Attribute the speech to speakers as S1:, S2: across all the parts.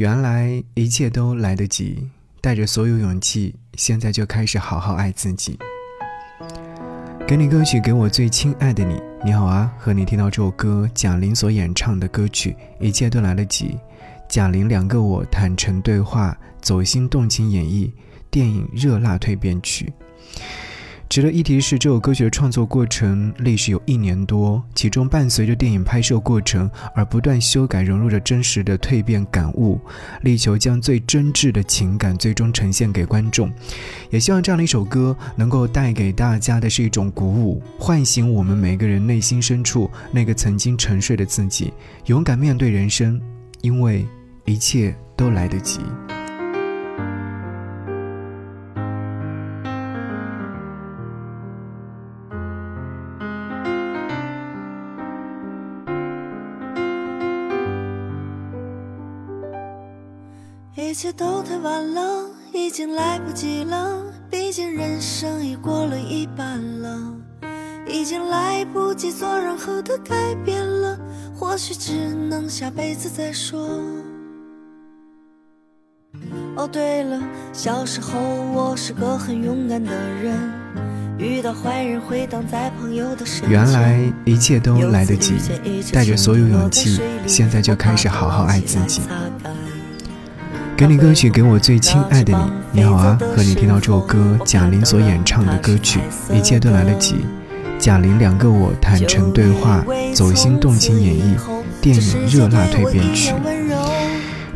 S1: 原来一切都来得及，带着所有勇气，现在就开始好好爱自己。给你歌曲，给我最亲爱的你。你好啊，和你听到这首歌，贾玲所演唱的歌曲《一切都来得及》。贾玲两个我坦诚对话，走心动情演绎电影《热辣蜕变曲》。值得一提的是，这首歌曲的创作过程历时有一年多，其中伴随着电影拍摄过程而不断修改，融入着真实的蜕变感悟，力求将最真挚的情感最终呈现给观众。也希望这样的一首歌能够带给大家的是一种鼓舞，唤醒我们每个人内心深处那个曾经沉睡的自己，勇敢面对人生，因为一切都来得及。
S2: 一切都太晚了，已经来不及了。毕竟人生已过了一半了，已经来不及做任何的改变了。或许只能下辈子再说。哦，对了，小时候我是个很勇敢的人，遇到坏人会挡在朋友的身前。
S1: 原来一切都来得及，带着所有勇气，现在就开始好好爱自己。给你歌曲，给我最亲爱的你。你好啊，和你听到这首歌，贾玲所演唱的歌曲《一切都来得及》。贾玲两个我坦诚对话，走心动情演绎电影《热辣蜕变曲》。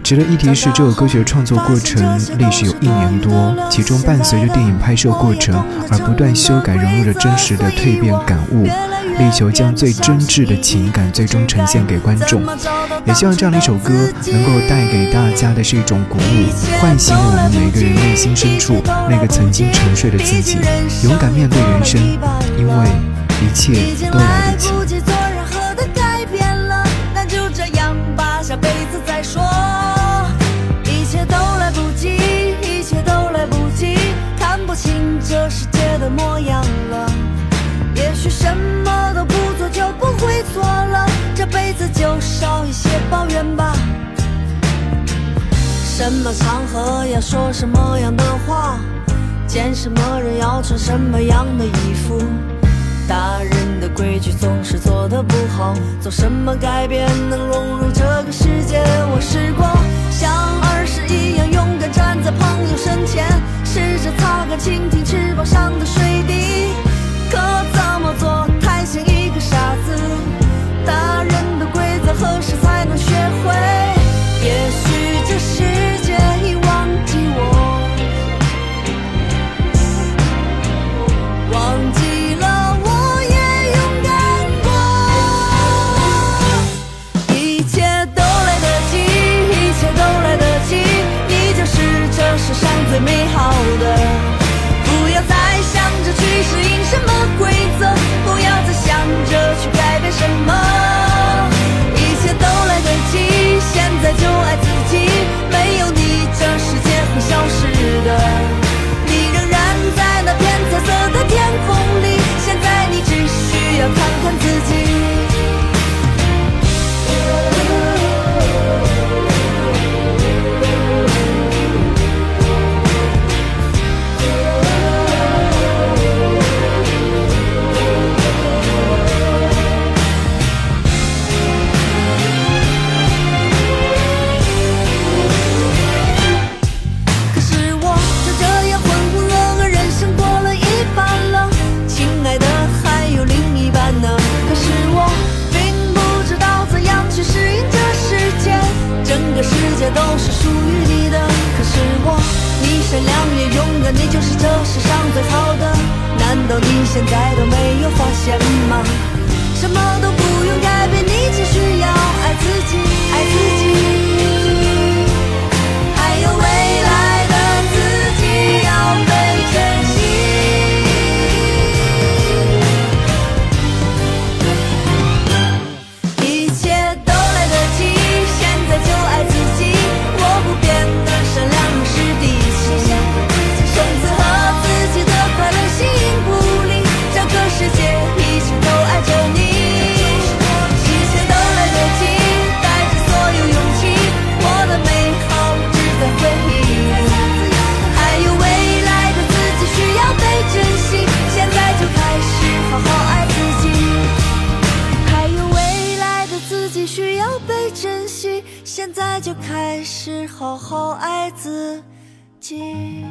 S1: 值得一提的是，这首歌曲的创作过程历时有一年多，其中伴随着电影拍摄过程而不断修改，融入着真实的蜕变感悟。力求将最真挚的情感最终呈现给观众，也希望这样的一首歌能够带给大家的是一种鼓舞，唤醒我们每个人内心深处那个曾经沉睡的自己，勇敢面对人生，因为一切都来得及。
S2: 什么场合要说什么样的话，见什么人要穿什么样的衣服。大人的规矩总是做的不好，做什么改变能融入这个世界？我试过像儿时一样勇敢站在朋友身前，试着擦干蜻蜓翅膀上的善良也勇敢，你就是这世上最好的。难道你现在都没有发现吗？什么都。现在就开始好好爱自己。